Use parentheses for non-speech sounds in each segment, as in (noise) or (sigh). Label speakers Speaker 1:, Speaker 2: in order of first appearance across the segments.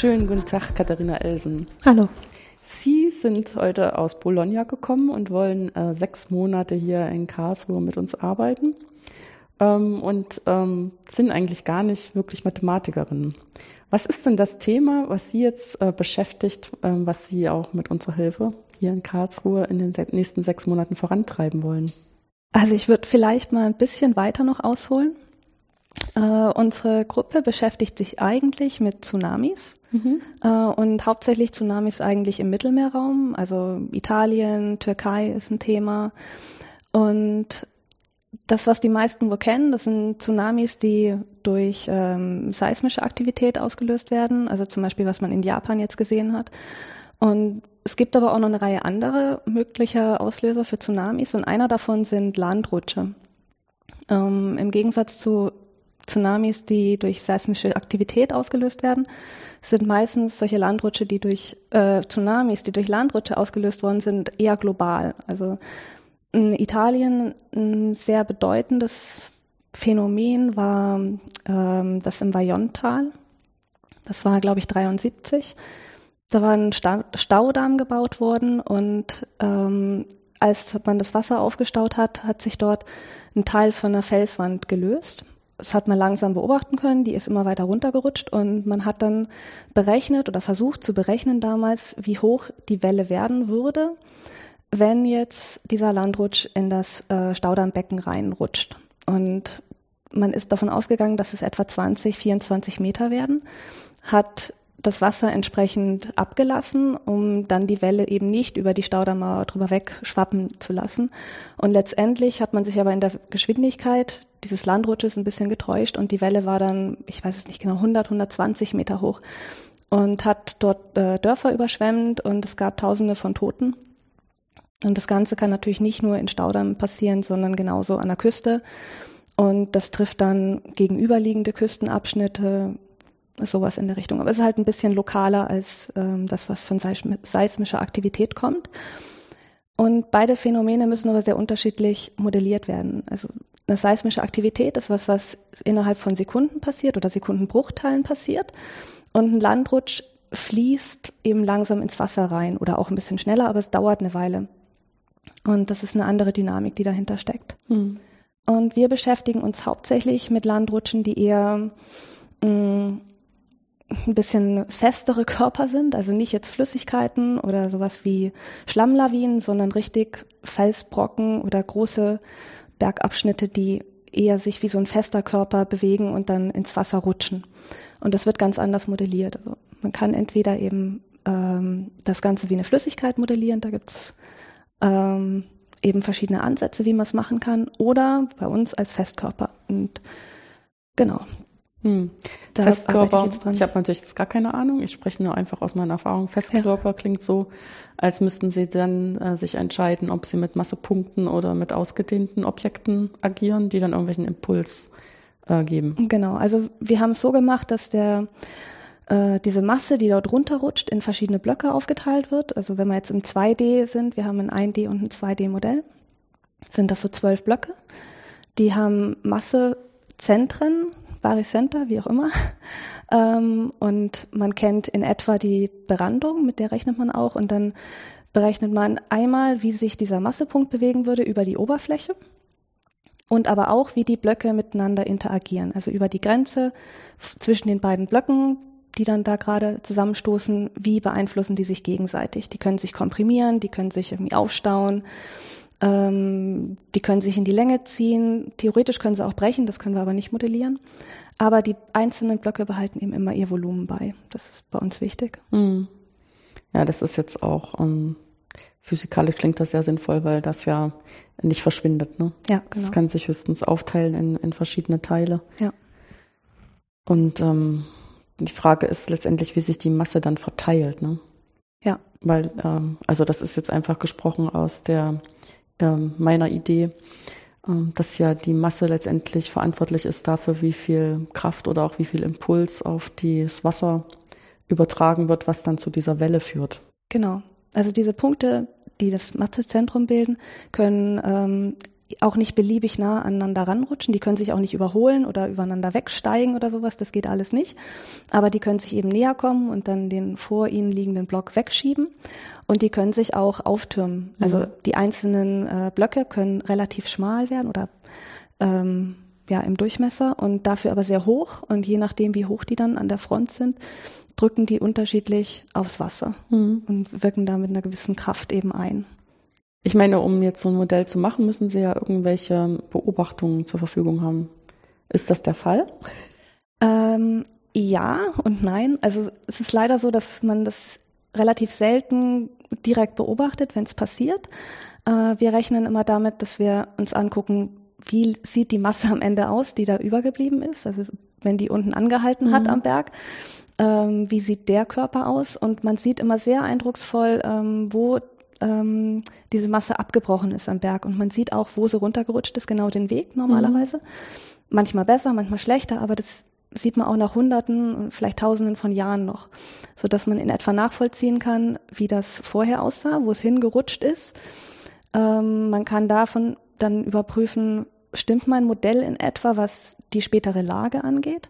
Speaker 1: Schönen guten Tag, Katharina Elsen.
Speaker 2: Hallo.
Speaker 1: Sie sind heute aus Bologna gekommen und wollen äh, sechs Monate hier in Karlsruhe mit uns arbeiten ähm, und ähm, sind eigentlich gar nicht wirklich Mathematikerin. Was ist denn das Thema, was Sie jetzt äh, beschäftigt, äh, was Sie auch mit unserer Hilfe hier in Karlsruhe in den nächsten sechs Monaten vorantreiben wollen?
Speaker 2: Also ich würde vielleicht mal ein bisschen weiter noch ausholen. Äh, unsere Gruppe beschäftigt sich eigentlich mit Tsunamis mhm. äh, und hauptsächlich Tsunamis eigentlich im Mittelmeerraum, also Italien, Türkei ist ein Thema. Und das, was die meisten wohl kennen, das sind Tsunamis, die durch ähm, seismische Aktivität ausgelöst werden, also zum Beispiel, was man in Japan jetzt gesehen hat. Und es gibt aber auch noch eine Reihe anderer möglicher Auslöser für Tsunamis und einer davon sind Landrutsche. Ähm, Im Gegensatz zu Tsunamis, die durch seismische Aktivität ausgelöst werden, sind meistens solche Landrutsche, die durch äh, Tsunamis, die durch Landrutsche ausgelöst worden sind, eher global. Also in Italien ein sehr bedeutendes Phänomen war ähm, das im Vajont-Tal. Das war, glaube ich, 73. Da war ein Staudamm gebaut worden und ähm, als man das Wasser aufgestaut hat, hat sich dort ein Teil von einer Felswand gelöst. Das hat man langsam beobachten können, die ist immer weiter runtergerutscht und man hat dann berechnet oder versucht zu berechnen damals, wie hoch die Welle werden würde, wenn jetzt dieser Landrutsch in das äh, Staudammbecken reinrutscht. Und man ist davon ausgegangen, dass es etwa 20, 24 Meter werden, hat das Wasser entsprechend abgelassen, um dann die Welle eben nicht über die Staudammer drüber wegschwappen zu lassen. Und letztendlich hat man sich aber in der Geschwindigkeit dieses Landrutsches ein bisschen getäuscht und die Welle war dann, ich weiß es nicht genau, 100, 120 Meter hoch und hat dort äh, Dörfer überschwemmt und es gab Tausende von Toten. Und das Ganze kann natürlich nicht nur in Staudamm passieren, sondern genauso an der Küste. Und das trifft dann gegenüberliegende Küstenabschnitte, sowas in der Richtung. Aber es ist halt ein bisschen lokaler als ähm, das, was von seismischer Aktivität kommt. Und beide Phänomene müssen aber sehr unterschiedlich modelliert werden. Also eine seismische Aktivität ist was, was innerhalb von Sekunden passiert oder Sekundenbruchteilen passiert. Und ein Landrutsch fließt eben langsam ins Wasser rein oder auch ein bisschen schneller, aber es dauert eine Weile. Und das ist eine andere Dynamik, die dahinter steckt. Hm. Und wir beschäftigen uns hauptsächlich mit Landrutschen, die eher mh, mm, ein bisschen festere Körper sind, also nicht jetzt Flüssigkeiten oder sowas wie Schlammlawinen, sondern richtig Felsbrocken oder große Bergabschnitte, die eher sich wie so ein fester Körper bewegen und dann ins Wasser rutschen. Und das wird ganz anders modelliert. Also man kann entweder eben ähm, das Ganze wie eine Flüssigkeit modellieren, da gibt's ähm, eben verschiedene Ansätze, wie man es machen kann, oder bei uns als Festkörper. Und genau,
Speaker 1: hm. Festkörper, ich, ich habe natürlich jetzt gar keine Ahnung, ich spreche nur einfach aus meiner Erfahrung. Festkörper ja. klingt so, als müssten sie dann äh, sich entscheiden, ob sie mit Massepunkten oder mit ausgedehnten Objekten agieren, die dann irgendwelchen Impuls äh, geben.
Speaker 2: Genau, also wir haben es so gemacht, dass der äh, diese Masse, die dort runterrutscht, in verschiedene Blöcke aufgeteilt wird. Also wenn wir jetzt im 2D sind, wir haben ein 1D und ein 2D-Modell, sind das so zwölf Blöcke. Die haben Massezentren, Barycenter, wie auch immer. (laughs) Ähm, und man kennt in etwa die Berandung, mit der rechnet man auch. Und dann berechnet man einmal, wie sich dieser Massepunkt bewegen würde über die Oberfläche und aber auch, wie die Blöcke miteinander interagieren. Also über die Grenze zwischen den beiden Blöcken, die dann da gerade zusammenstoßen, wie beeinflussen die sich gegenseitig? Die können sich komprimieren, die können sich irgendwie aufstauen ähm, die können sich in die Länge ziehen. Theoretisch können sie auch brechen, das können wir aber nicht modellieren. Aber die einzelnen Blöcke behalten eben immer ihr Volumen bei. Das ist bei uns wichtig.
Speaker 1: Mhm. Ja, das ist jetzt auch ähm, physikalisch klingt das sehr sinnvoll, weil das ja nicht verschwindet. Ne?
Speaker 2: Ja, genau.
Speaker 1: Das kann sich höchstens aufteilen in, in verschiedene Teile.
Speaker 2: Ja.
Speaker 1: Und ähm, die Frage ist letztendlich, wie sich die Masse dann verteilt. Ne?
Speaker 2: Ja.
Speaker 1: Weil, ähm, also das ist jetzt einfach gesprochen aus der meiner Idee, ähm, dass ja die Masse letztendlich verantwortlich ist dafür, wie viel Kraft oder auch wie viel Impuls auf das Wasser übertragen wird, was dann zu dieser Welle führt.
Speaker 2: Genau. Also diese Punkte, die das Massezentrum bilden, können ähm, auch nicht beliebig nah aneinander ranrutschen. Die können sich auch nicht überholen oder übereinander wegsteigen oder sowas. Das geht alles nicht. Aber die können sich eben näher kommen und dann den vor ihnen liegenden Block wegschieben. Und die können sich auch auftürmen. Also mhm. die einzelnen äh, Blöcke können relativ schmal werden oder ähm, ja im Durchmesser und dafür aber sehr hoch. Und je nachdem, wie hoch die dann an der Front sind, drücken die unterschiedlich aufs Wasser mhm. und wirken da mit einer gewissen Kraft eben ein.
Speaker 1: Ich meine, um jetzt so ein Modell zu machen, müssen Sie ja irgendwelche Beobachtungen zur Verfügung haben. Ist das der Fall?
Speaker 2: Ähm, ja und nein. Also es ist leider so, dass man das relativ selten direkt beobachtet, wenn es passiert. Äh, wir rechnen immer damit, dass wir uns angucken, wie sieht die Masse am Ende aus, die da übergeblieben ist. Also wenn die unten angehalten mhm. hat am Berg, ähm, wie sieht der Körper aus? Und man sieht immer sehr eindrucksvoll, ähm, wo ähm, diese Masse abgebrochen ist am Berg. Und man sieht auch, wo sie runtergerutscht ist, genau den Weg normalerweise. Mhm. Manchmal besser, manchmal schlechter, aber das sieht man auch nach Hunderten, vielleicht Tausenden von Jahren noch, so dass man in etwa nachvollziehen kann, wie das vorher aussah, wo es hingerutscht ist. Ähm, man kann davon dann überprüfen, stimmt mein Modell in etwa, was die spätere Lage angeht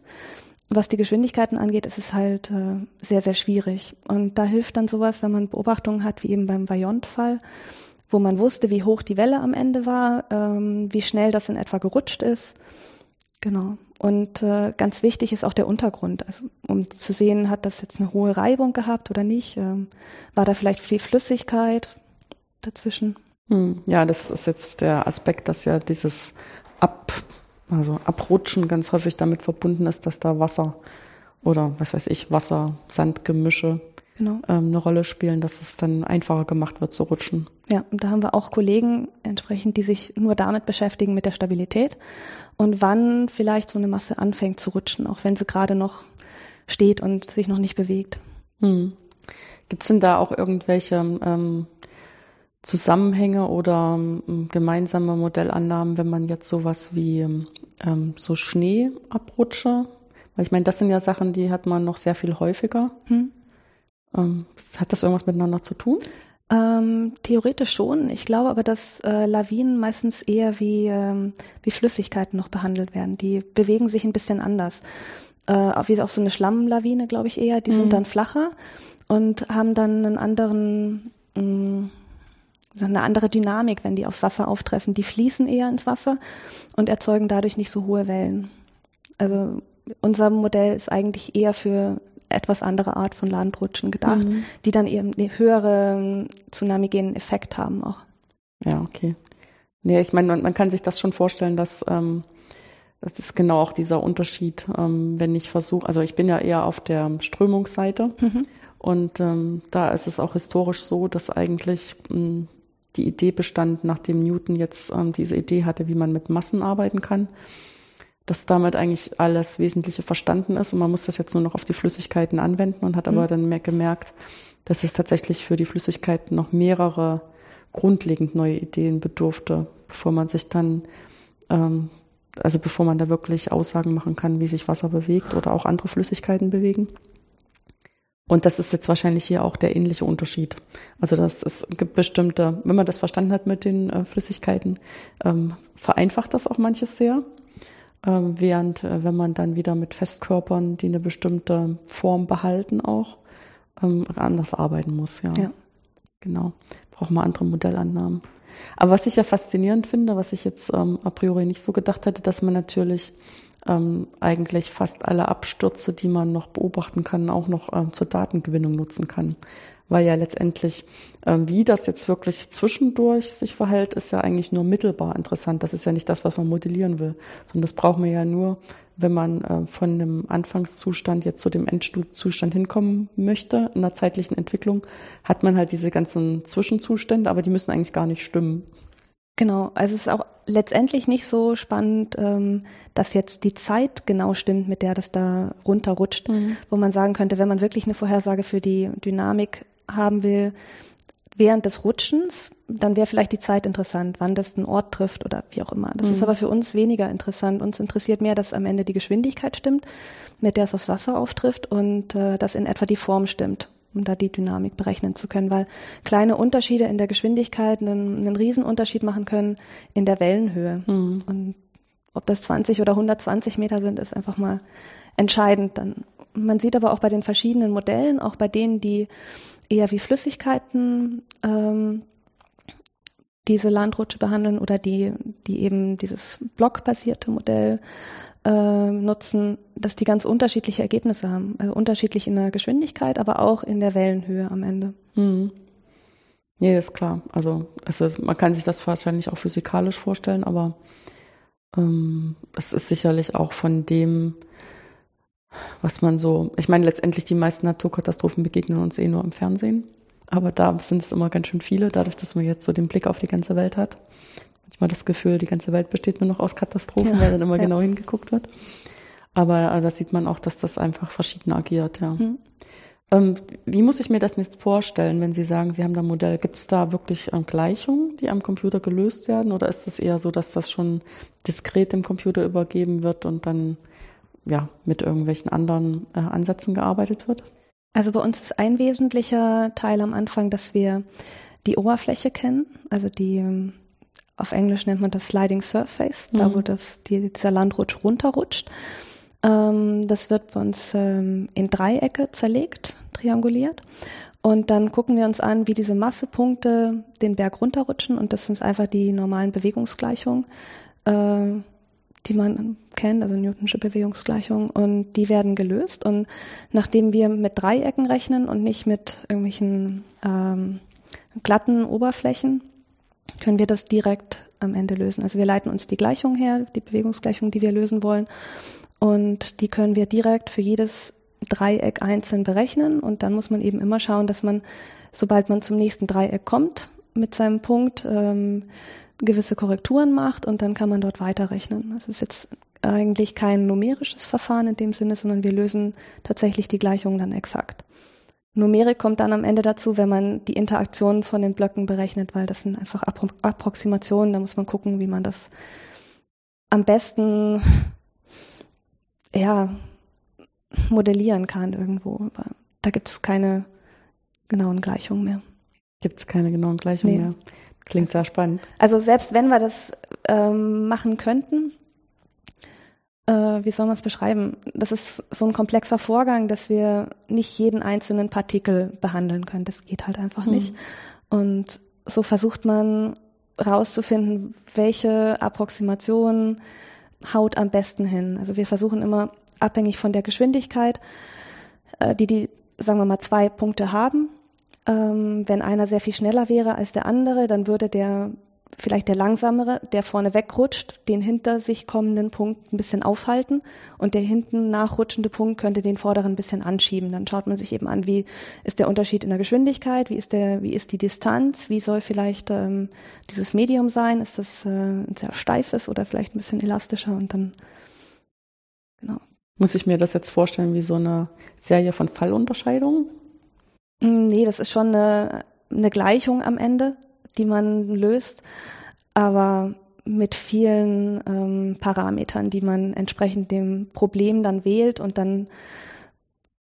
Speaker 2: was die Geschwindigkeiten angeht, ist es halt äh, sehr, sehr schwierig. Und da hilft dann sowas, wenn man Beobachtungen hat, wie eben beim Vajont-Fall, wo man wusste, wie hoch die Welle am Ende war, ähm, wie schnell das in etwa gerutscht ist. Genau. Und äh, ganz wichtig ist auch der Untergrund, also um zu sehen, hat das jetzt eine hohe Reibung gehabt oder nicht? Ähm, war da vielleicht viel Flüssigkeit dazwischen?
Speaker 1: Hm, ja, das ist jetzt der Aspekt, dass ja dieses Ab also Abrutschen ganz häufig damit verbunden ist, dass da Wasser oder was weiß ich, Wasser-Sandgemische genau. ähm, eine Rolle spielen, dass es dann einfacher gemacht wird zu rutschen.
Speaker 2: Ja, und da haben wir auch Kollegen entsprechend, die sich nur damit beschäftigen mit der Stabilität und wann vielleicht so eine Masse anfängt zu rutschen, auch wenn sie gerade noch steht und sich noch nicht bewegt. Hm.
Speaker 1: Gibt es denn da auch irgendwelche ähm, Zusammenhänge oder ähm, gemeinsame Modellannahmen, wenn man jetzt sowas wie ähm, so Schneeabrutsche, weil ich meine, das sind ja Sachen, die hat man noch sehr viel häufiger. Hm. Ähm, hat das irgendwas miteinander zu tun?
Speaker 2: Ähm, theoretisch schon. Ich glaube aber, dass äh, Lawinen meistens eher wie, ähm, wie Flüssigkeiten noch behandelt werden. Die bewegen sich ein bisschen anders. Äh, wie auch so eine Schlammlawine, glaube ich eher. Die mhm. sind dann flacher und haben dann einen anderen mh, mm, eine andere Dynamik, wenn die aufs Wasser auftreffen. Die fließen eher ins Wasser und erzeugen dadurch nicht so hohe Wellen. Also unser Modell ist eigentlich eher für etwas andere Art von Landrutschen gedacht, mhm. die dann eben einen höheren tsunamigenen Effekt haben auch.
Speaker 1: Ja, okay. Nee, ich meine, man, man kann sich das schon vorstellen, dass ähm, das ist genau auch dieser Unterschied, ähm, wenn ich versuche, also ich bin ja eher auf der Strömungsseite mhm. und ähm, da ist es auch historisch so, dass eigentlich mh, hm, die Idee bestand, nachdem Newton jetzt ähm, diese Idee hatte, wie man mit Massen arbeiten kann, dass damit eigentlich alles Wesentliche verstanden ist und man muss das jetzt nur noch auf die Flüssigkeiten anwenden und hat aber mhm. dann mehr gemerkt, dass es tatsächlich für die Flüssigkeiten noch mehrere grundlegend neue Ideen bedurfte, bevor man sich dann, ähm, also bevor man da wirklich Aussagen machen kann, wie sich Wasser bewegt oder auch andere Flüssigkeiten bewegen. Und das ist jetzt wahrscheinlich hier auch der ähnliche Unterschied. Also das es gibt bestimmte, wenn man das verstanden hat mit den äh, Flüssigkeiten, ähm, vereinfacht das auch manches sehr. Ähm, während äh, wenn man dann wieder mit Festkörpern, die eine bestimmte Form behalten, auch ähm, anders arbeiten muss. Ja. ja. Genau. Braucht man andere Modellannahmen. Aber was ich ja faszinierend finde, was ich jetzt ähm, a priori nicht so gedacht hätte, dass man natürlich ähm, eigentlich fast alle Abstürze, die man noch beobachten kann, auch noch ähm, zur Datengewinnung nutzen kann. Weil ja letztendlich, ähm, wie das jetzt wirklich zwischendurch sich verhält, ist ja eigentlich nur mittelbar interessant. Das ist ja nicht das, was man modellieren will, sondern das braucht man ja nur, wenn man äh, von dem Anfangszustand jetzt zu dem Endzustand hinkommen möchte, in der zeitlichen Entwicklung, hat man halt diese ganzen Zwischenzustände, aber die müssen eigentlich gar nicht stimmen.
Speaker 2: Genau, also es ist auch letztendlich nicht so spannend, ähm, dass jetzt die Zeit genau stimmt, mit der das da runterrutscht, mhm. wo man sagen könnte, wenn man wirklich eine Vorhersage für die Dynamik haben will, während des Rutschens, dann wäre vielleicht die Zeit interessant, wann das einen Ort trifft oder wie auch immer. Das mhm. ist aber für uns weniger interessant. Uns interessiert mehr, dass am Ende die Geschwindigkeit stimmt, mit der es aufs Wasser auftrifft und äh, dass in etwa die Form stimmt. Um da die Dynamik berechnen zu können, weil kleine Unterschiede in der Geschwindigkeit einen, einen Riesenunterschied machen können in der Wellenhöhe. Mhm. Und ob das 20 oder 120 Meter sind, ist einfach mal entscheidend. Dann, man sieht aber auch bei den verschiedenen Modellen, auch bei denen, die eher wie Flüssigkeiten ähm, diese Landrutsche behandeln oder die, die eben dieses blockbasierte Modell äh, nutzen, dass die ganz unterschiedliche Ergebnisse haben. Also unterschiedlich in der Geschwindigkeit, aber auch in der Wellenhöhe am Ende. Mhm.
Speaker 1: Nee, ist klar. Also es ist, man kann sich das wahrscheinlich auch physikalisch vorstellen, aber ähm, es ist sicherlich auch von dem, was man so, ich meine, letztendlich die meisten Naturkatastrophen begegnen uns eh nur im Fernsehen. Aber da sind es immer ganz schön viele, dadurch, dass man jetzt so den Blick auf die ganze Welt hat. Manchmal das Gefühl, die ganze Welt besteht nur noch aus Katastrophen, ja. weil dann immer ja. genau hingeguckt wird. Aber also da sieht man auch, dass das einfach verschieden agiert, ja. Mhm. Ähm, wie muss ich mir das jetzt vorstellen, wenn Sie sagen, Sie haben da ein Modell? Gibt es da wirklich ähm, Gleichungen, die am Computer gelöst werden? Oder ist es eher so, dass das schon diskret dem Computer übergeben wird und dann ja mit irgendwelchen anderen äh, Ansätzen gearbeitet wird?
Speaker 2: Also bei uns ist ein wesentlicher Teil am Anfang, dass wir die Oberfläche kennen, also die auf Englisch nennt man das Sliding Surface, mhm. da wo das die, dieser Landrutsch runterrutscht. Ähm, das wird bei uns ähm, in Dreiecke zerlegt, trianguliert. Und dann gucken wir uns an, wie diese Massepunkte den Berg runterrutschen. Und das sind einfach die normalen Bewegungsgleichungen. Äh, die man kennt, also Newtonsche Bewegungsgleichung, und die werden gelöst. Und nachdem wir mit Dreiecken rechnen und nicht mit irgendwelchen ähm, glatten Oberflächen, können wir das direkt am Ende lösen. Also wir leiten uns die Gleichung her, die Bewegungsgleichung, die wir lösen wollen, und die können wir direkt für jedes Dreieck einzeln berechnen. Und dann muss man eben immer schauen, dass man, sobald man zum nächsten Dreieck kommt, mit seinem Punkt ähm, gewisse Korrekturen macht und dann kann man dort weiterrechnen. Das ist jetzt eigentlich kein numerisches Verfahren in dem Sinne, sondern wir lösen tatsächlich die Gleichung dann exakt. Numerik kommt dann am Ende dazu, wenn man die Interaktion von den Blöcken berechnet, weil das sind einfach Appro Approximationen. Da muss man gucken, wie man das am besten ja, modellieren kann irgendwo. Aber da gibt es keine genauen Gleichungen mehr.
Speaker 1: Gibt es keine genauen Gleichungen nee. mehr. Klingt sehr spannend.
Speaker 2: Also selbst wenn wir das ähm, machen könnten, wie soll man es beschreiben? Das ist so ein komplexer Vorgang, dass wir nicht jeden einzelnen Partikel behandeln können. Das geht halt einfach mhm. nicht. Und so versucht man rauszufinden, welche Approximation haut am besten hin. Also wir versuchen immer abhängig von der Geschwindigkeit, äh, die die, sagen wir mal, zwei Punkte haben, ähm, wenn einer sehr viel schneller wäre als der andere, dann würde der vielleicht der langsamere, der vorne wegrutscht, den hinter sich kommenden Punkt ein bisschen aufhalten und der hinten nachrutschende Punkt könnte den vorderen ein bisschen anschieben. Dann schaut man sich eben an, wie ist der Unterschied in der Geschwindigkeit, wie ist der, wie ist die Distanz, wie soll vielleicht ähm, dieses Medium sein, ist das äh, ein sehr steifes oder vielleicht ein bisschen elastischer und dann
Speaker 1: genau. Muss ich mir das jetzt vorstellen wie so eine Serie von Fallunterscheidungen?
Speaker 2: Mm, nee, das ist schon eine, eine Gleichung am Ende, die man löst, aber mit vielen ähm, Parametern, die man entsprechend dem Problem dann wählt und dann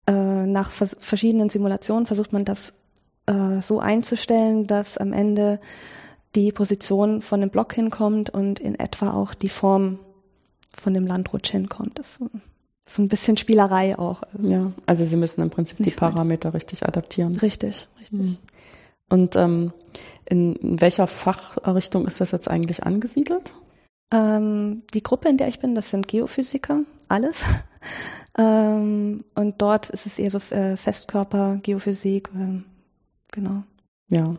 Speaker 2: äh, nach vers verschiedenen Simulationen versucht man das äh, so einzustellen, dass am Ende die Position von dem Block hinkommt und in etwa auch die Form von dem Landrutsch hinkommt. Das ist so ein bisschen Spielerei auch.
Speaker 1: Ja, also Sie müssen im Prinzip die Parameter weit. richtig adaptieren.
Speaker 2: Richtig, richtig. Mhm.
Speaker 1: Und ähm, in, in welcher Fachrichtung ist das jetzt eigentlich angesiedelt?
Speaker 2: Ähm, die Gruppe, in der ich bin, das sind Geophysiker, alles. (laughs) ähm, und dort ist es eher so äh, Festkörper, Geophysik, äh, genau.
Speaker 1: Ja,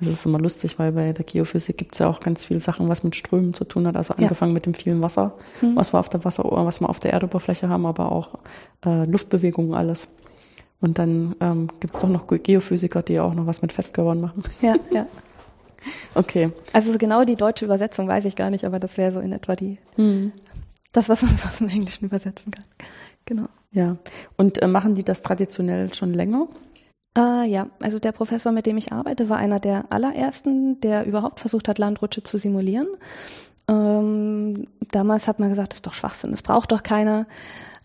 Speaker 1: es ist immer lustig, weil bei der Geophysik gibt es ja auch ganz viele Sachen, was mit Strömen zu tun hat. Also angefangen ja. mit dem vielen Wasser, mhm. was wir auf der Wasser, was wir auf der Erdoberfläche haben, aber auch äh, Luftbewegungen, alles. Und dann ähm, gibt es doch noch Geophysiker, die auch noch was mit Festkörpern machen.
Speaker 2: Ja, (laughs) ja.
Speaker 1: okay.
Speaker 2: Also so genau die deutsche Übersetzung weiß ich gar nicht, aber das wäre so in etwa die mhm. das, was man (laughs) aus dem Englischen übersetzen kann. Genau.
Speaker 1: Ja. Und äh, machen die das traditionell schon länger?
Speaker 2: Äh, ja, also der Professor, mit dem ich arbeite, war einer der allerersten, der überhaupt versucht hat, Landrutsche zu simulieren. Ähm, damals hat man gesagt, das ist doch Schwachsinn, das braucht doch keiner.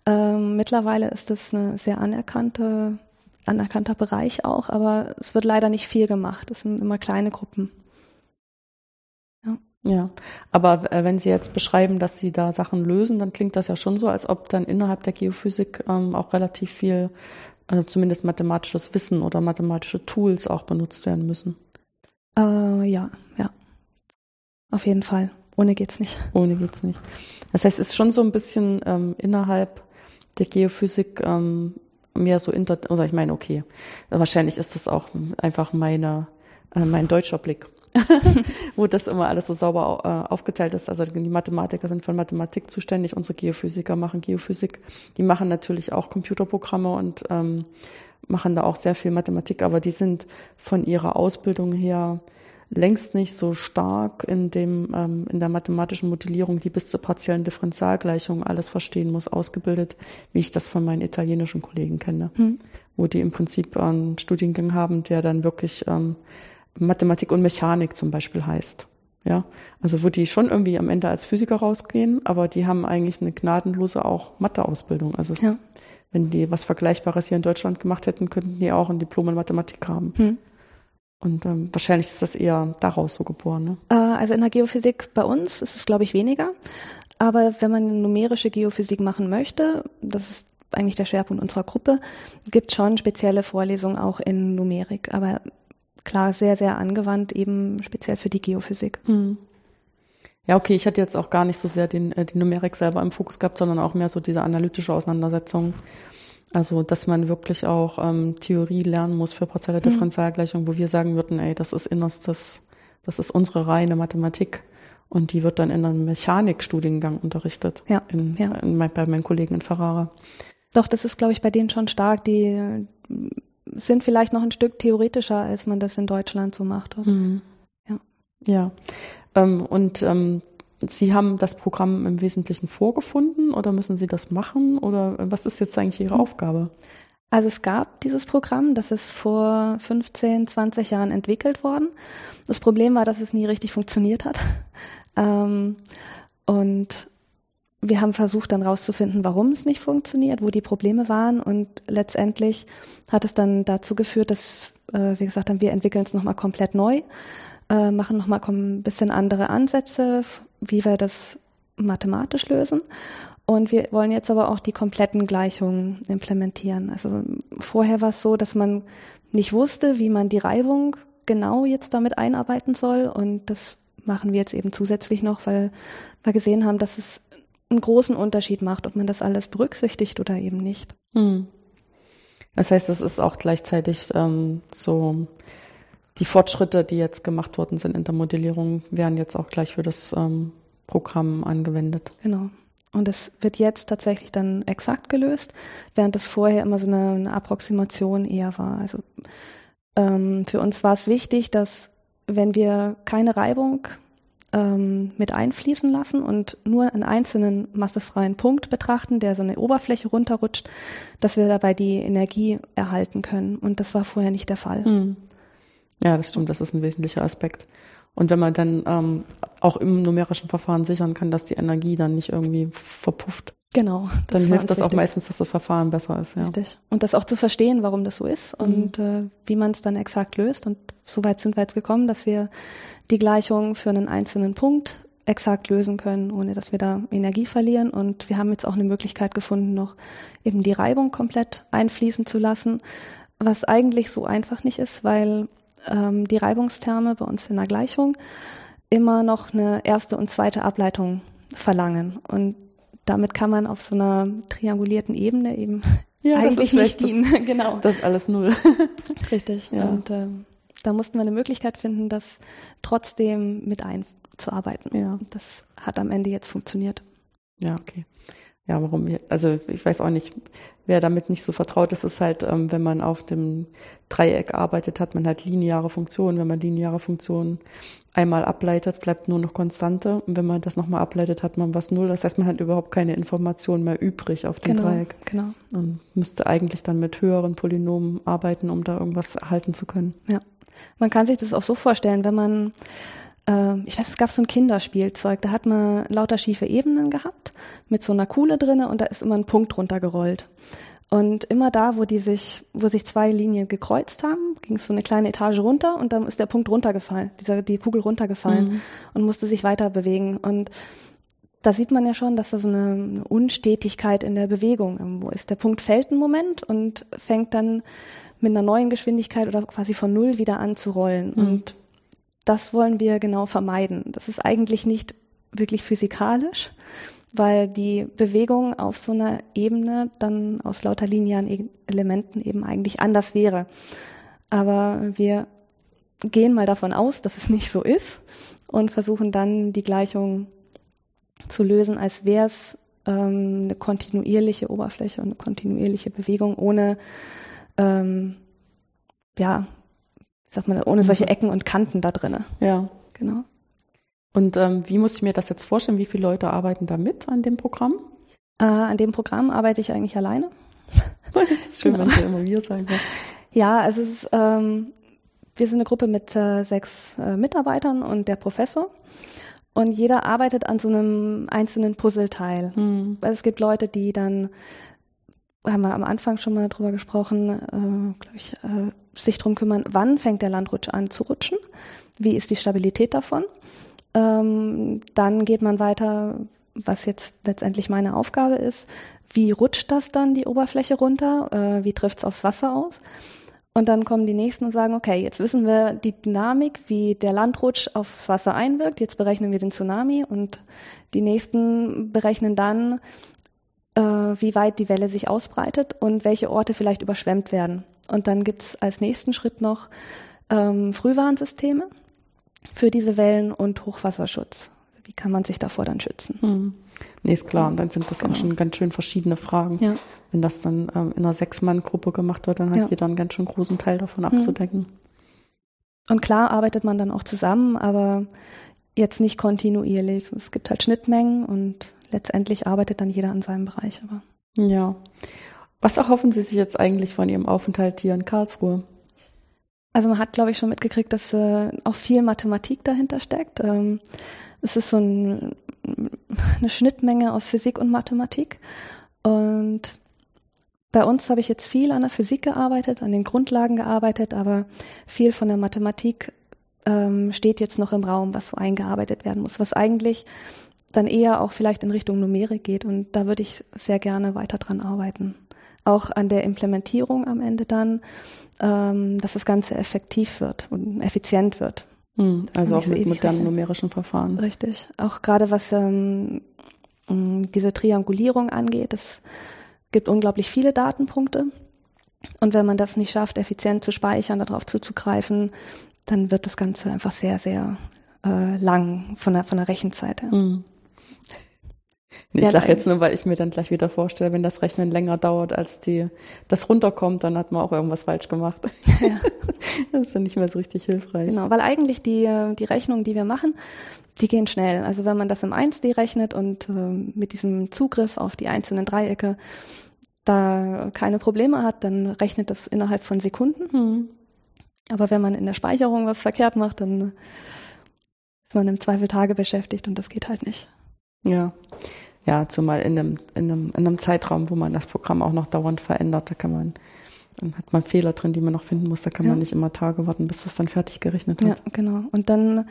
Speaker 2: Ähm, mittlerweile ist das eine sehr anerkannte anerkannter Bereich auch, aber es wird leider nicht viel gemacht. Es sind immer kleine Gruppen.
Speaker 1: Ja. Ja, aber äh, wenn Sie jetzt beschreiben, dass Sie da Sachen lösen, dann klingt das ja schon so, als ob dann innerhalb der Geophysik ähm, auch relativ viel, äh, zumindest mathematisches Wissen oder mathematische Tools auch benutzt werden müssen.
Speaker 2: Äh, ja, ja. Auf jeden Fall. Ohne geht's nicht.
Speaker 1: Ohne geht's nicht. Das heißt, es ist schon so ein bisschen ähm, innerhalb der Geophysik ähm, mehr so inter, oder ich meine, okay, wahrscheinlich ist das auch einfach meine, äh, mein deutscher Blick. (laughs) wo das immer alles so sauber äh, aufgeteilt ist. Also die Mathematiker sind von Mathematik zuständig, unsere Geophysiker machen Geophysik. Die machen natürlich auch Computerprogramme und ähm, machen da auch sehr viel Mathematik, aber die sind von ihrer Ausbildung her längst nicht so stark in dem ähm, in der mathematischen Modellierung, die bis zur partiellen Differentialgleichung alles verstehen muss, ausgebildet, wie ich das von meinen italienischen Kollegen kenne, hm. wo die im Prinzip einen Studiengang haben, der dann wirklich ähm, Mathematik und Mechanik zum Beispiel heißt. Ja, also wo die schon irgendwie am Ende als Physiker rausgehen, aber die haben eigentlich eine gnadenlose auch Matheausbildung. Also ja. wenn die was Vergleichbares hier in Deutschland gemacht hätten, könnten die auch ein Diplom in Mathematik haben. Hm. Und ähm, wahrscheinlich ist das eher daraus so geboren. Ne?
Speaker 2: Äh, also in der Geophysik bei uns ist es, glaube ich, weniger. Aber wenn man numerische Geophysik machen möchte, das ist eigentlich der Schwerpunkt unserer Gruppe, gibt schon spezielle Vorlesungen auch in Numerik. Aber klar, sehr, sehr angewandt, eben speziell für die Geophysik. Hm.
Speaker 1: Ja, okay, ich hatte jetzt auch gar nicht so sehr den, äh, die Numerik selber im Fokus gehabt, sondern auch mehr so diese analytische Auseinandersetzung. Also, dass man wirklich auch ähm, Theorie lernen muss für partielle. Differentialgleichung, wo wir sagen würden, ey, das ist innerstes, das ist unsere reine Mathematik. Und die wird dann in einem Mechanikstudiengang unterrichtet. Ja, in, ja. In, bei meinen Kollegen in Ferrara.
Speaker 2: Doch, das ist, glaube ich, bei denen schon stark. Die sind vielleicht noch ein Stück theoretischer, als man das in Deutschland so macht. Mhm.
Speaker 1: Ja. Ja. Ähm, und ähm, Sie haben das Programm im Wesentlichen vorgefunden oder müssen Sie das machen oder was ist jetzt eigentlich Ihre. Aufgabe?
Speaker 2: Also es gab dieses Programm, das ist vor 15, 20 Jahren entwickelt worden. Das Problem war, dass es nie richtig funktioniert hat. (laughs) Ähm, und wir haben versucht dann rauszufinden, warum es nicht funktioniert, wo die Probleme waren und letztendlich hat es dann dazu geführt, dass äh, wir gesagt haben, wir entwickeln es nochmal komplett neu, äh, machen nochmal ein bisschen andere Ansätze, wie wir das mathematisch lösen. Und wir wollen jetzt aber auch die kompletten Gleichungen implementieren. Also vorher war es so, dass man nicht wusste, wie man die Reibung genau jetzt damit einarbeiten soll. Und das machen wir jetzt eben zusätzlich noch, weil wir gesehen haben, dass es einen großen Unterschied macht, ob man das alles berücksichtigt oder eben nicht. Hm.
Speaker 1: Das heißt, es ist auch gleichzeitig ähm, so, die Fortschritte, die jetzt gemacht worden sind in der Modellierung, werden jetzt auch gleich für das ähm, Programm angewendet.
Speaker 2: Genau. Und es wird jetzt tatsächlich dann exakt gelöst, während es vorher immer so eine, eine Approximation eher war. Also ähm, für uns war es wichtig, dass wenn wir keine Reibung ähm, mit einfließen lassen und nur einen einzelnen massefreien Punkt betrachten, der so eine Oberfläche runterrutscht, dass wir dabei die Energie erhalten können. Und das war vorher nicht der Fall. Hm.
Speaker 1: Ja, das stimmt, das ist ein wesentlicher Aspekt. Und wenn man dann ähm, auch im numerischen Verfahren sichern kann, dass die Energie dann nicht irgendwie verpufft.
Speaker 2: Genau.
Speaker 1: Dann hilft das wichtig. auch meistens, dass das Verfahren besser ist. Ja.
Speaker 2: Richtig. Und das auch zu verstehen, warum das so ist mhm. und äh, wie man es dann exakt löst. Und so weit sind wir jetzt gekommen, dass wir die Gleichung für einen einzelnen Punkt exakt lösen können, ohne dass wir da Energie verlieren. Und wir haben jetzt auch eine Möglichkeit gefunden, noch eben die Reibung komplett einfließen zu lassen, was eigentlich so einfach nicht ist, weil ähm, die Reibungsterme bei uns in der Gleichung immer noch eine erste und zweite Ableitung verlangen. Und damit kann man auf so einer triangulierten Ebene eben (laughs) ja, eigentlich nicht dienen. (laughs)
Speaker 1: genau. Das ist alles null. (laughs)
Speaker 2: Richtig. Ja. Und ähm, da mussten wir eine Möglichkeit finden, das trotzdem mit einzuarbeiten. Ja. Das hat am Ende jetzt funktioniert.
Speaker 1: Ja, okay. Ja, warum? Also ich weiß auch nicht, wer damit nicht so vertraut ist, ist halt, ähm, wenn man auf dem Dreieck arbeitet, hat man halt lineare Funktionen. Wenn man lineare Funktionen einmal ableitet, bleibt nur noch Konstante. Und wenn man das nochmal ableitet, hat man was Null. Das heißt, man hat überhaupt keine Information mehr übrig auf dem
Speaker 2: genau,
Speaker 1: Dreieck.
Speaker 2: Genau.
Speaker 1: Und müsste eigentlich dann mit höheren Polynomen arbeiten, um da irgendwas erhalten zu können.
Speaker 2: Ja. Man kann sich das auch so vorstellen, wenn man ähm, ich weiß, es gab so ein Kinderspielzeug, da hat man lauter schiefe Ebenen gehabt mit so einer Kuhle drinne und da ist immer ein Punkt runtergerollt. Und immer da, wo die sich, wo sich zwei Linien gekreuzt haben, ging es so eine kleine Etage runter und dann ist der Punkt runtergefallen, dieser, die Kugel runtergefallen mhm. und musste sich weiter bewegen. Und da sieht man ja schon, dass da so eine Unstetigkeit in der Bewegung irgendwo ist. Der Punkt fällt einen Moment und fängt dann mit einer neuen Geschwindigkeit oder quasi von Null wieder an zu rollen. Mhm. Und das wollen wir genau vermeiden. Das ist eigentlich nicht wirklich physikalisch, weil die Bewegung auf so einer Ebene dann aus lauter linearen Elementen eben eigentlich anders wäre. Aber wir gehen mal davon aus, dass es nicht so ist und versuchen dann die Gleichung zu lösen, als wäre es ähm, eine kontinuierliche Oberfläche und eine kontinuierliche Bewegung ohne, ähm, ja, sag mal, ohne solche mhm. Ecken und Kanten da drinne.
Speaker 1: Ja. Genau. Und ähm, wie muss ich mir das jetzt vorstellen? Wie viele Leute arbeiten da mit an dem Programm?
Speaker 2: Äh, an dem Programm arbeite ich eigentlich alleine. (laughs)
Speaker 1: das ist schön, genau. wenn Sie immer wir sein.
Speaker 2: Ja, also es ist, ähm, wir sind eine Gruppe mit äh, sechs äh, Mitarbeitern und der Professor. Und jeder arbeitet an so einem einzelnen Puzzleteil. Hm. Also es gibt Leute, die dann, haben wir am Anfang schon mal drüber gesprochen, äh, glaube ich, äh, sich drum kümmern, wann fängt der Landrutsch an zu rutschen? Wie ist die Stabilität davon? Ähm, dann geht man weiter, was jetzt letztendlich meine Aufgabe ist. Wie rutscht das dann die Oberfläche runter? Äh, wie trifft es aufs Wasser aus? Und dann kommen die nächsten und sagen, okay, jetzt wissen wir die Dynamik, wie der Landrutsch aufs Wasser einwirkt. Jetzt berechnen wir den Tsunami und die nächsten berechnen dann, äh, wie weit die Welle sich ausbreitet und welche Orte vielleicht überschwemmt werden. Und dann gibt's als nächsten Schritt noch ähm, Frühwarnsysteme für diese Wellen und Hochwasserschutz. Wie kann man sich davor dann schützen? Hm.
Speaker 1: Nee, ist klar. Und dann sind das genau. auch schon ganz schön verschiedene Fragen. Ja. Wenn das dann ähm, in einer Sechs-Mann-Gruppe gemacht wird, dann hat ja. jeder einen ganz schön großen Teil davon hm. abzudecken.
Speaker 2: Und klar arbeitet man dann auch zusammen, aber jetzt nicht kontinuierlich. Es gibt halt Schnittmengen und letztendlich arbeitet dann jeder an seinem Bereich. Aber.
Speaker 1: Ja. Was erhoffen Sie sich jetzt eigentlich von Ihrem Aufenthalt hier in Karlsruhe?
Speaker 2: Also man hat, glaube ich, schon mitgekriegt, dass äh, auch viel Mathematik dahinter steckt. Ähm, es ist so ein, eine Schnittmenge aus Physik und Mathematik. Und bei uns habe ich jetzt viel an der Physik gearbeitet, an den Grundlagen gearbeitet, aber viel von der Mathematik ähm, steht jetzt noch im Raum, was so eingearbeitet werden muss, was eigentlich dann eher auch vielleicht in Richtung Numerik geht. Und da würde ich sehr gerne weiter dran arbeiten. Auch an der Implementierung am Ende dann, ähm, dass das Ganze effektiv wird und effizient wird.
Speaker 1: Hm, also auch so mit modernen numerischen Verfahren.
Speaker 2: Richtig. Auch gerade was ähm, diese Triangulierung angeht, es gibt unglaublich viele Datenpunkte. Und wenn man das nicht schafft, effizient zu speichern, darauf zuzugreifen, dann wird das Ganze einfach sehr, sehr äh, lang von der, von der Rechenzeit her. Mhm.
Speaker 1: Nee, ich lache jetzt nur, weil ich mir dann gleich wieder vorstelle, wenn das Rechnen länger dauert, als die, das runterkommt, dann hat man auch irgendwas falsch gemacht. Ja. (laughs) das ist dann nicht mehr so richtig hilfreich.
Speaker 2: Genau, weil eigentlich die, die Rechnungen, die wir machen, die gehen schnell. Also wenn man das im 1D rechnet und äh, mit diesem Zugriff auf die einzelnen Dreiecke da keine Probleme hat, dann rechnet das innerhalb von Sekunden. Hm. Aber wenn man in der Speicherung was verkehrt macht, dann ist man im Zweifel Tage beschäftigt und das geht halt nicht.
Speaker 1: Ja. Ja, zumal in einem, in einem, in einem Zeitraum, wo man das Programm auch noch dauernd verändert, da kann man, dann hat man Fehler drin, die man noch finden muss, da kann ja. man nicht immer Tage warten, bis das dann fertig gerechnet hat. Ja,
Speaker 2: genau. Und dann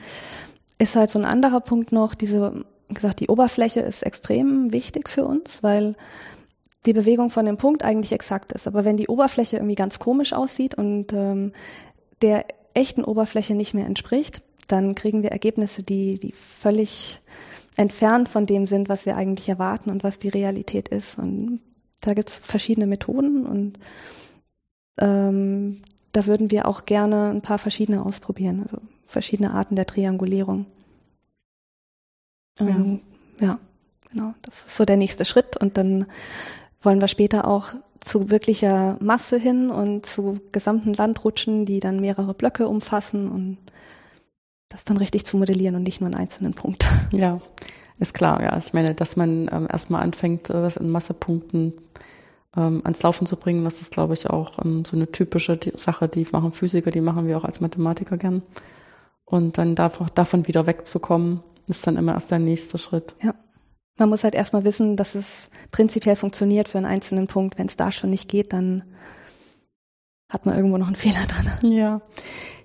Speaker 2: ist halt so ein anderer Punkt noch, diese, wie gesagt, die Oberfläche ist extrem wichtig für uns, weil die Bewegung von dem Punkt eigentlich exakt ist. Aber wenn die Oberfläche irgendwie ganz komisch aussieht und ähm, der echten Oberfläche nicht mehr entspricht, dann kriegen wir Ergebnisse, die, die völlig entfernt von dem sind, was wir eigentlich erwarten und was die Realität ist. Und da gibt es verschiedene Methoden und ähm, da würden wir auch gerne ein paar verschiedene ausprobieren, also verschiedene Arten der Triangulierung. Ähm, ja. ja, genau. Das ist so der nächste Schritt und dann wollen wir später auch zu wirklicher Masse hin und zu gesamten Landrutschen, die dann mehrere Blöcke umfassen und das dann richtig zu modellieren und nicht nur einen einzelnen Punkt. (laughs)
Speaker 1: Ja, ist klar, ja. Ich meine, dass man ähm, erstmal anfängt, das in Massepunkten ähm, ans Laufen zu bringen, das ist, glaube ich, auch ähm, so eine typische Sache, die machen Physiker, die machen wir auch als Mathematiker gern. Und dann davon, davon wieder wegzukommen, ist dann immer erst der nächste Schritt.
Speaker 2: Ja. man muss halt erstmal wissen, dass es prinzipiell funktioniert für einen einzelnen Punkt. Wenn es da schon nicht geht, dann hat man irgendwo noch einen Fehler dran.
Speaker 1: Ja.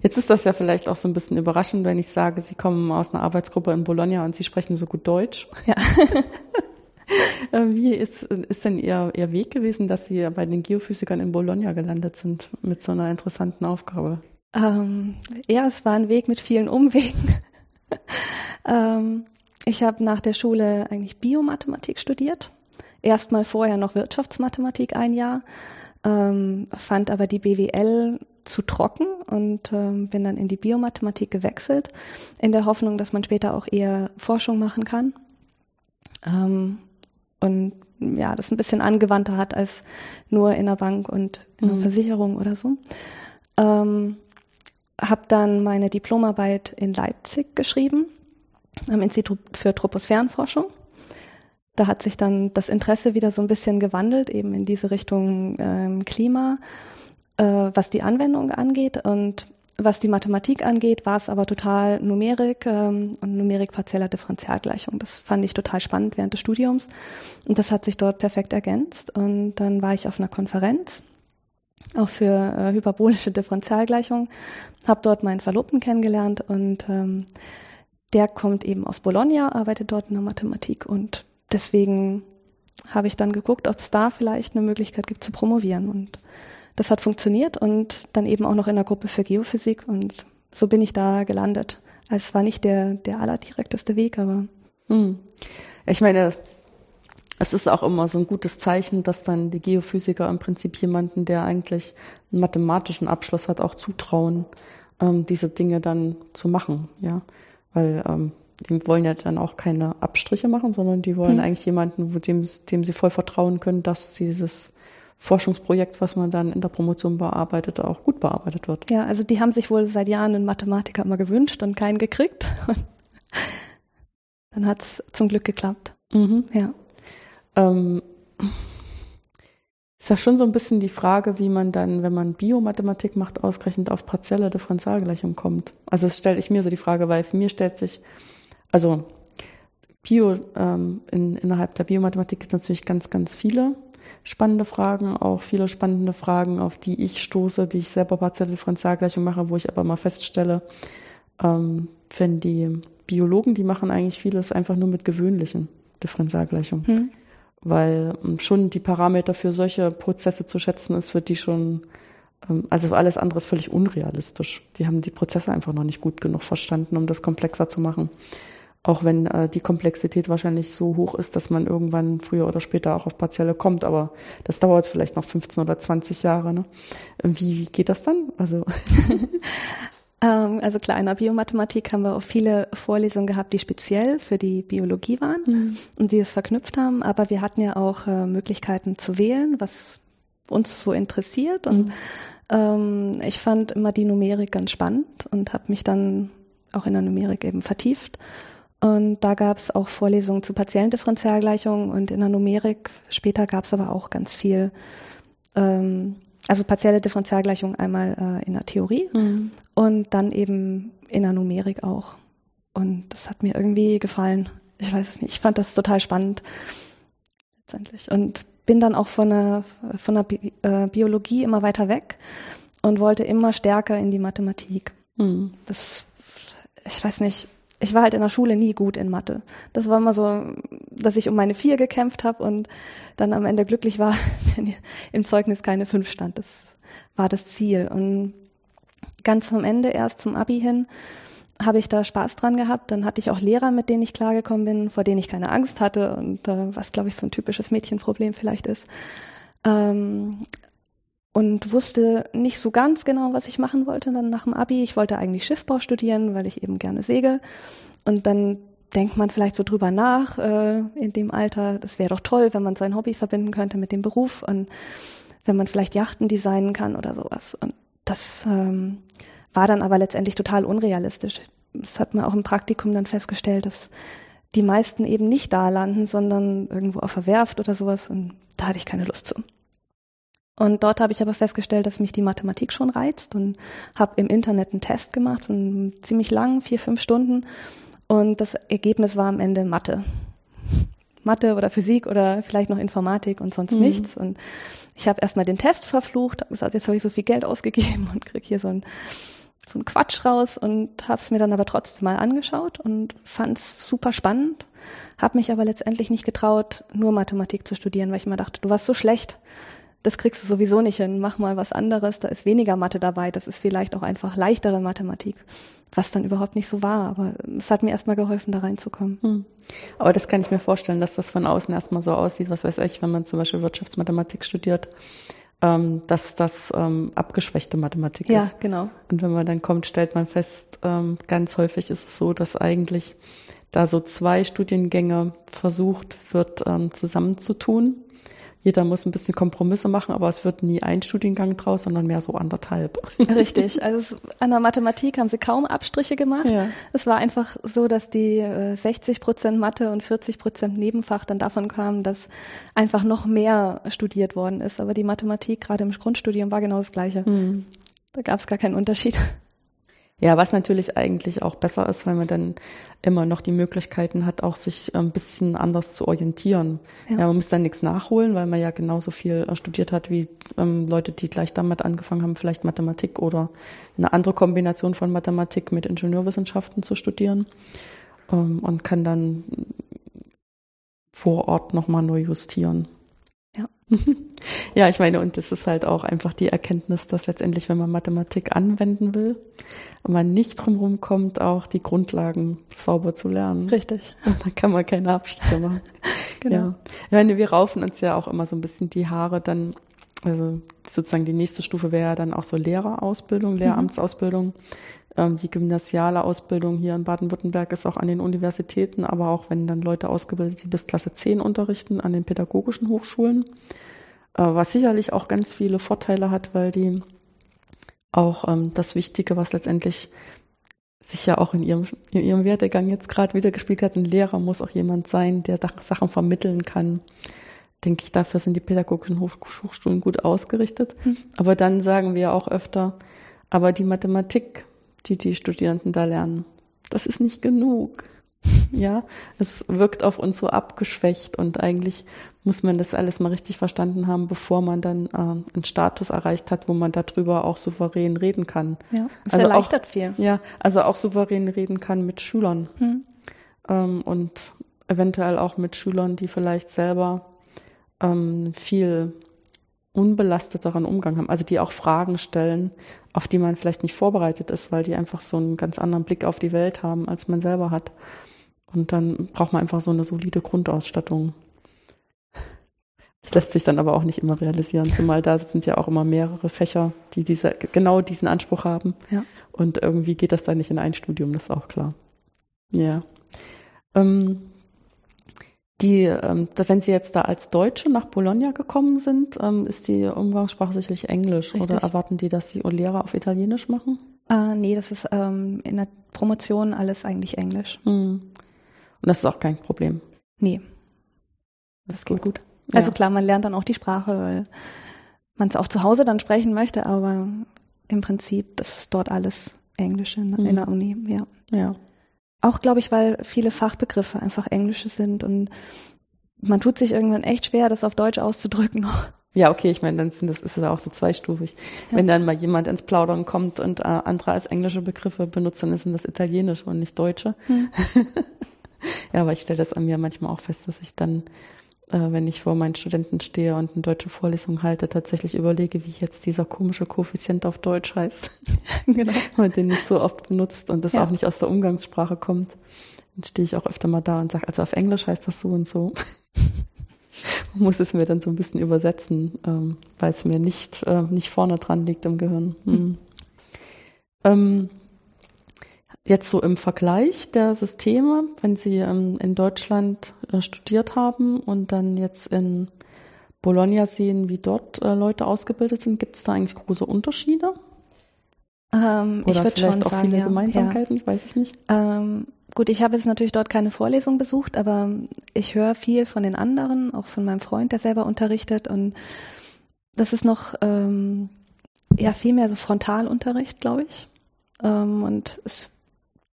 Speaker 1: Jetzt ist das ja vielleicht auch so ein bisschen überraschend, wenn ich sage, Sie kommen aus einer Arbeitsgruppe in Bologna und Sie sprechen so gut Deutsch. Ja. (laughs) Äh, wie ist, ist denn Ihr, Ihr Weg gewesen, dass Sie bei den Geophysikern in Bologna gelandet sind mit so einer interessanten Aufgabe?
Speaker 2: Ähm, ja, es war ein Weg mit vielen Umwegen. (laughs) ähm, ich habe nach der Schule eigentlich Biomathematik studiert. Erstmal vorher noch Wirtschaftsmathematik ein Jahr, ähm, fand aber die BWL zu trocken und ähm, bin dann in die Biomathematik gewechselt, in der Hoffnung, dass man später auch eher Forschung machen kann. Ähm, und ja, das ein bisschen angewandter hat als nur in der Bank und in der mhm. Versicherung oder so. Ähm, habe dann meine Diplomarbeit in Leipzig geschrieben, am Institut für Troposphärenforschung. Da hat sich dann das Interesse wieder so ein bisschen gewandelt, eben in diese Richtung ähm, Klima, äh, was die Anwendung angeht. Und was die Mathematik angeht, war es aber total Numerik ähm, und Numerik partieller Differentialgleichung. Das fand ich total spannend während des Studiums. Und das hat sich dort perfekt ergänzt. Und dann war ich auf einer Konferenz auch für äh, hyperbolische Differentialgleichung. Habe dort meinen Verlobten kennengelernt und ähm, der kommt eben aus Bologna, arbeitet dort in der Mathematik und deswegen habe ich dann geguckt, ob es da vielleicht eine Möglichkeit gibt zu promovieren und das hat funktioniert und dann eben auch noch in der Gruppe für Geophysik und so bin ich da gelandet. Also es war nicht der, der allerdirekteste Weg, aber. Hm.
Speaker 1: Ich meine, es ist auch immer so ein gutes Zeichen, dass dann die Geophysiker im Prinzip jemanden, der eigentlich einen mathematischen Abschluss hat, auch zutrauen, ähm, diese Dinge dann zu machen, ja. Weil ähm, die wollen ja dann auch keine Abstriche machen, sondern die wollen hm. eigentlich jemanden, dem, dem sie voll vertrauen können, dass dieses Forschungsprojekt, was man dann in der Promotion bearbeitet, auch gut bearbeitet wird.
Speaker 2: Ja, also die haben sich wohl seit Jahren einen Mathematiker immer gewünscht und keinen gekriegt. (laughs) dann hat es zum Glück geklappt. Mhm. Ja. Ähm,
Speaker 1: ist ja schon so ein bisschen die Frage, wie man dann, wenn man Biomathematik macht, ausgerechnet auf partielle Differentialgleichung kommt. Also das stelle ich mir so die Frage, weil für mir stellt sich, also Bio, ähm, in, innerhalb der Biomathematik gibt es natürlich ganz, ganz viele spannende Fragen, auch viele spannende Fragen, auf die ich stoße, die ich selber partielle Differentialgleichung mache, wo ich aber mal feststelle, ähm, wenn die Biologen, die machen eigentlich vieles einfach nur mit gewöhnlichen Differentialgleichungen. Hm weil ähm, schon die Parameter für solche Prozesse zu schätzen ist, wird die schon, ähm, also alles andere ist völlig unrealistisch. Die haben die Prozesse einfach noch nicht gut genug verstanden, um das komplexer zu machen. Auch wenn äh, die Komplexität wahrscheinlich so hoch ist, dass man irgendwann früher oder später auch auf Partielle kommt, aber das dauert vielleicht noch 15 oder 20 Jahre. Ne? Wie, wie geht das dann? Also (laughs)
Speaker 2: Ähm, also klar, in der Biomathematik haben wir auch viele Vorlesungen gehabt, die speziell für die Biologie waren mhm. und die es verknüpft haben. Aber wir hatten ja auch äh, Möglichkeiten zu wählen, was uns so interessiert. Und mhm. ähm, ich fand immer die Numerik ganz spannend und habe mich dann auch in der Numerik eben vertieft. Und da gab es auch Vorlesungen zu partiellen Differentialgleichungen und in der Numerik. Später gab es aber auch ganz viel ähm, also partielle Differentialgleichung einmal äh, in der Theorie mhm. und dann eben in der Numerik auch. Und das hat mir irgendwie gefallen. Ich weiß es nicht. Ich fand das total spannend letztendlich und bin dann auch von der von der Bi äh, Biologie immer weiter weg und wollte immer stärker in die Mathematik. Mhm. Das ich weiß nicht, ich war halt in der Schule nie gut in Mathe. Das war immer so, dass ich um meine vier gekämpft habe und dann am Ende glücklich war, (laughs) wenn im Zeugnis keine fünf stand. Das war das Ziel. Und ganz am Ende, erst zum Abi hin, habe ich da Spaß dran gehabt. Dann hatte ich auch Lehrer, mit denen ich klargekommen bin, vor denen ich keine Angst hatte und äh, was, glaube ich, so ein typisches Mädchenproblem vielleicht ist. Ähm, und wusste nicht so ganz genau, was ich machen wollte dann nach dem Abi. Ich wollte eigentlich Schiffbau studieren, weil ich eben gerne segel. Und dann denkt man vielleicht so drüber nach äh, in dem Alter, das wäre doch toll, wenn man sein Hobby verbinden könnte mit dem Beruf und wenn man vielleicht Yachten designen kann oder sowas. Und das ähm, war dann aber letztendlich total unrealistisch. Das hat man auch im Praktikum dann festgestellt, dass die meisten eben nicht da landen, sondern irgendwo auf der Werft oder sowas. Und da hatte ich keine Lust zu. Und dort habe ich aber festgestellt, dass mich die Mathematik schon reizt und habe im Internet einen Test gemacht, so einen ziemlich lang, vier, fünf Stunden. Und das Ergebnis war am Ende Mathe. Mathe oder Physik oder vielleicht noch Informatik und sonst mhm. nichts. Und ich habe erstmal den Test verflucht, habe gesagt, jetzt habe ich so viel Geld ausgegeben (laughs) und krieg hier so ein so ein Quatsch raus und habe es mir dann aber trotzdem mal angeschaut und fand es super spannend, habe mich aber letztendlich nicht getraut, nur Mathematik zu studieren, weil ich mir dachte, du warst so schlecht, das kriegst du sowieso nicht hin, mach mal was anderes, da ist weniger Mathe dabei, das ist vielleicht auch einfach leichtere Mathematik, was dann überhaupt nicht so war, aber es hat mir erstmal geholfen, da reinzukommen. Hm.
Speaker 1: Aber das kann ich mir vorstellen, dass das von außen erstmal so aussieht, was weiß ich, wenn man zum Beispiel Wirtschaftsmathematik studiert, ähm, dass das ähm, abgeschwächte Mathematik
Speaker 2: ja,
Speaker 1: ist.
Speaker 2: Ja, genau.
Speaker 1: Und wenn man dann kommt, stellt man fest, ähm, ganz häufig ist es so, dass eigentlich da so zwei Studiengänge versucht wird ähm, zusammenzutun jeder muss ein bisschen Kompromisse machen, aber es wird nie ein Studiengang draus, sondern mehr so anderthalb. (laughs)
Speaker 2: Richtig. Also es, an der Mathematik haben sie kaum Abstriche gemacht. Ja. Es war einfach so, dass die äh, 60 Prozent Mathe und 40 Prozent Nebenfach dann davon kamen, dass einfach noch mehr studiert worden ist. Aber die Mathematik gerade im Grundstudium war genau das Gleiche. Mhm. Da gab es gar keinen Unterschied.
Speaker 1: Ja, was natürlich eigentlich auch besser ist, weil man dann immer noch die Möglichkeiten hat, auch sich ein bisschen anders zu orientieren. Ja, ja man muss dann nichts nachholen, weil man ja genauso viel äh, studiert hat wie ähm, Leute, die gleich damit angefangen haben, vielleicht Mathematik oder eine andere Kombination von Mathematik mit Ingenieurwissenschaften zu studieren ähm, und kann dann vor Ort nochmal neu justieren. (laughs)
Speaker 2: Ja.
Speaker 1: ich meine, und das ist halt auch einfach die Erkenntnis, dass letztendlich, wenn man Mathematik anwenden will, man nicht drum kommt, auch die Grundlagen sauber zu lernen.
Speaker 2: Richtig. (laughs)
Speaker 1: Und dann kann man keine Abstriche machen. (laughs) genau. Ja. Ich meine, wir raufen uns ja auch immer so ein bisschen die Haare dann, also sozusagen die nächste Stufe wäre ja dann auch so Lehrerausbildung, mhm. Lehramtsausbildung. Mhm. Ähm, die gymnasiale Ausbildung hier in Baden-Württemberg ist auch an den Universitäten, aber auch wenn dann Leute ausgebildet, die bis Klasse 10 unterrichten, an den pädagogischen Hochschulen, äh, was sicherlich auch ganz viele Vorteile hat, weil die auch ähm, das Wichtige, was letztendlich sich ja auch in ihrem, in ihrem Werdegang jetzt gerade wieder gespielt hat, ein Lehrer muss auch jemand sein, der Sachen vermitteln kann. Denke ich, dafür sind die pädagogischen Hochschulen gut ausgerichtet. Hm. Aber dann sagen wir auch öfter, aber die Mathematik die die Studierenden da lernen. Das ist nicht genug. (laughs) Ja, es wirkt auf uns so abgeschwächt und eigentlich muss man das alles mal richtig verstanden haben, bevor man dann äh, einen Status erreicht hat, wo man darüber auch souverän reden kann.
Speaker 2: Ja, das also erleichtert
Speaker 1: auch,
Speaker 2: viel.
Speaker 1: Ja, also auch souverän reden kann mit Schülern hm. ähm, und eventuell auch mit Schülern, die vielleicht selber ähm, viel unbelasteteren Umgang haben, also die auch Fragen stellen, auf die man vielleicht nicht vorbereitet ist, weil die einfach so einen ganz anderen Blick auf die Welt haben, als man selber hat. Und dann braucht man einfach so eine solide Grundausstattung. Das lässt sich dann aber auch nicht immer realisieren, zumal da sind ja auch immer mehrere Fächer, die diese, genau diesen Anspruch haben.
Speaker 2: Ja.
Speaker 1: Und irgendwie geht das dann nicht in ein Studium, das ist auch klar. Ja. Ähm, die, ähm, wenn Sie jetzt da als Deutsche nach Bologna gekommen sind, ähm, ist die Umgangssprache sicherlich Englisch Richtig. oder erwarten die, dass Sie Lehrer auf Italienisch machen?
Speaker 2: Äh, nee, das ist ähm, in der Promotion alles eigentlich Englisch.
Speaker 1: Hm. Und das ist auch kein Problem.
Speaker 2: Nee. Das, das geht gut. gut. Also ja. klar, man lernt dann auch die Sprache, weil man es auch zu Hause dann sprechen möchte, aber im Prinzip, das ist dort alles Englisch in, mhm. in der Uni, ja.
Speaker 1: Ja.
Speaker 2: Auch, glaube ich, weil viele Fachbegriffe einfach englische sind und man tut sich irgendwann echt schwer, das auf Deutsch auszudrücken noch. (laughs)
Speaker 1: Ja, okay, ich meine, dann sind das ist ja auch so zweistufig. Ja. Wenn dann mal jemand ins Plaudern kommt und äh, andere als englische Begriffe benutzt, dann sind das italienische und nicht deutsche. Hm. (laughs) ja, aber ich stelle das an mir manchmal auch fest, dass ich dann äh, wenn ich vor meinen Studenten stehe und eine deutsche Vorlesung halte, tatsächlich überlege, wie jetzt dieser komische Koeffizient auf Deutsch heißt. (laughs) genau. und den nicht so oft benutzt und das ja. auch nicht aus der Umgangssprache kommt. Dann stehe ich auch öfter mal da und sage, also auf Englisch heißt das so und so. (laughs) muss es mir dann so ein bisschen übersetzen, ähm, weil es mir nicht, äh, nicht vorne dran liegt im Gehirn. Hm. (laughs) Ähm, Jetzt so im Vergleich der Systeme, wenn Sie ähm, in Deutschland äh, studiert haben und dann jetzt in Bologna sehen, wie dort äh, Leute ausgebildet sind, gibt es da eigentlich große Unterschiede?
Speaker 2: Ähm, Oder ich vielleicht
Speaker 1: auch
Speaker 2: sagen,
Speaker 1: viele ja, Gemeinsamkeiten, ja. weiß ich nicht.
Speaker 2: Ähm, gut, ich habe jetzt natürlich dort keine Vorlesung besucht, aber ich höre viel von den anderen, auch von meinem Freund, der selber unterrichtet und das ist noch ähm, ja viel mehr so Frontalunterricht, glaube ich. Ähm, und es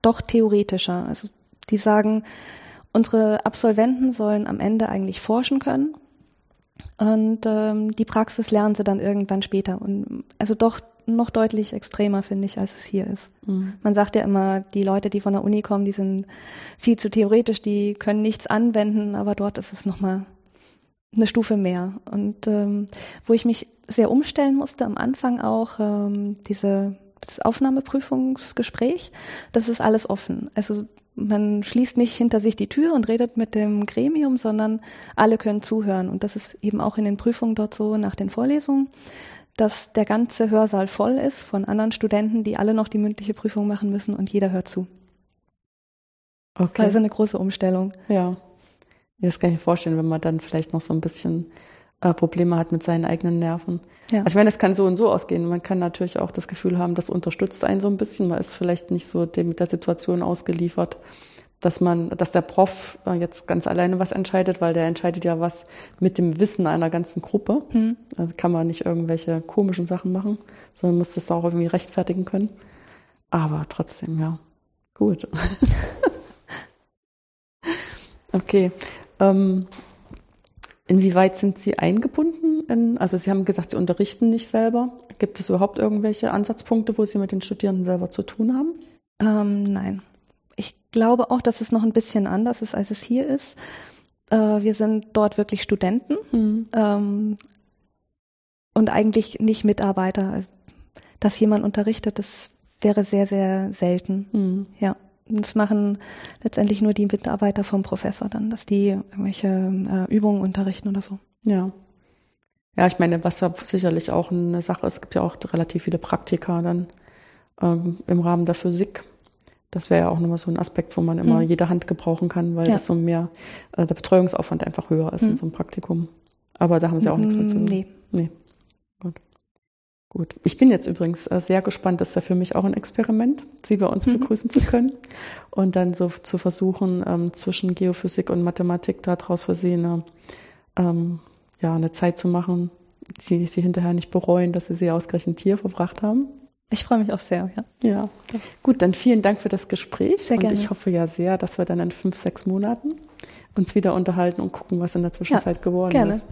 Speaker 2: doch theoretischer. Also die sagen, unsere Absolventen sollen am Ende eigentlich forschen können und ähm, die Praxis lernen sie dann irgendwann später. Und also doch noch deutlich extremer, finde ich, als es hier ist. Mhm. Man sagt ja immer, die Leute, die von der Uni kommen, die sind viel zu theoretisch, die können nichts anwenden, aber dort ist es nochmal eine Stufe mehr. Und ähm, wo ich mich sehr umstellen musste am Anfang auch, ähm, diese das Aufnahmeprüfungsgespräch, das ist alles offen. Also man schließt nicht hinter sich die Tür und redet mit dem Gremium, sondern alle können zuhören. Und das ist eben auch in den Prüfungen dort so nach den Vorlesungen, dass der ganze Hörsaal voll ist von anderen Studenten, die alle noch die mündliche Prüfung machen müssen und jeder hört zu. Okay. Das ist also eine große Umstellung.
Speaker 1: Ja. Das kann ich mir vorstellen, wenn man dann vielleicht noch so ein bisschen äh, Probleme hat mit seinen eigenen Nerven. Ja. Also ich meine, es kann so und so ausgehen. Man kann natürlich auch das Gefühl haben, das unterstützt einen so ein bisschen. Man ist vielleicht nicht so dem mit der Situation ausgeliefert, dass man, dass der Prof äh, jetzt ganz alleine was entscheidet, weil der entscheidet ja was mit dem Wissen einer ganzen Gruppe. Mhm. Also kann man nicht irgendwelche komischen Sachen machen, sondern muss das auch irgendwie rechtfertigen können. Aber trotzdem, ja, gut. (laughs) okay. Ähm, Inwieweit sind Sie eingebunden? In, also Sie haben gesagt, Sie unterrichten nicht selber. Gibt es überhaupt irgendwelche Ansatzpunkte, wo Sie mit den Studierenden selber zu tun haben?
Speaker 2: Ähm, nein. Ich glaube auch, dass es noch ein bisschen anders ist, als es hier ist. Äh, wir sind dort wirklich Studenten mhm. ähm, und eigentlich nicht Mitarbeiter. Dass jemand unterrichtet, das wäre sehr, sehr selten. Mhm. Ja. Das machen letztendlich nur die Mitarbeiter vom Professor dann, dass die irgendwelche äh, Übungen unterrichten oder so.
Speaker 1: Ja. Ja, ich meine, was ja sicherlich auch eine Sache ist, es gibt ja auch relativ viele Praktika dann ähm, im Rahmen der Physik. Das wäre ja auch nochmal so ein Aspekt, wo man immer mhm. jede Hand gebrauchen kann, weil ja. das so mehr, äh, der Betreuungsaufwand einfach höher ist mhm. in so einem Praktikum. Aber da haben sie auch nichts mit zu tun. Nee. Nee. Gut. Gut. Ich bin jetzt übrigens äh, sehr gespannt, das ist ja für mich auch ein Experiment, Sie bei uns mhm. begrüßen zu können und dann so zu versuchen, ähm, zwischen Geophysik und Mathematik daraus eine, ähm, ja, eine Zeit zu machen, die Sie hinterher nicht bereuen, dass Sie sie ausgerechnet hier verbracht haben.
Speaker 2: Ich freue mich auch sehr, ja.
Speaker 1: Ja. Gut, dann vielen Dank für das Gespräch. Sehr gerne. Und ich hoffe ja sehr, dass wir dann in fünf, sechs Monaten uns wieder unterhalten und gucken, was in der Zwischenzeit ja, geworden gerne. ist.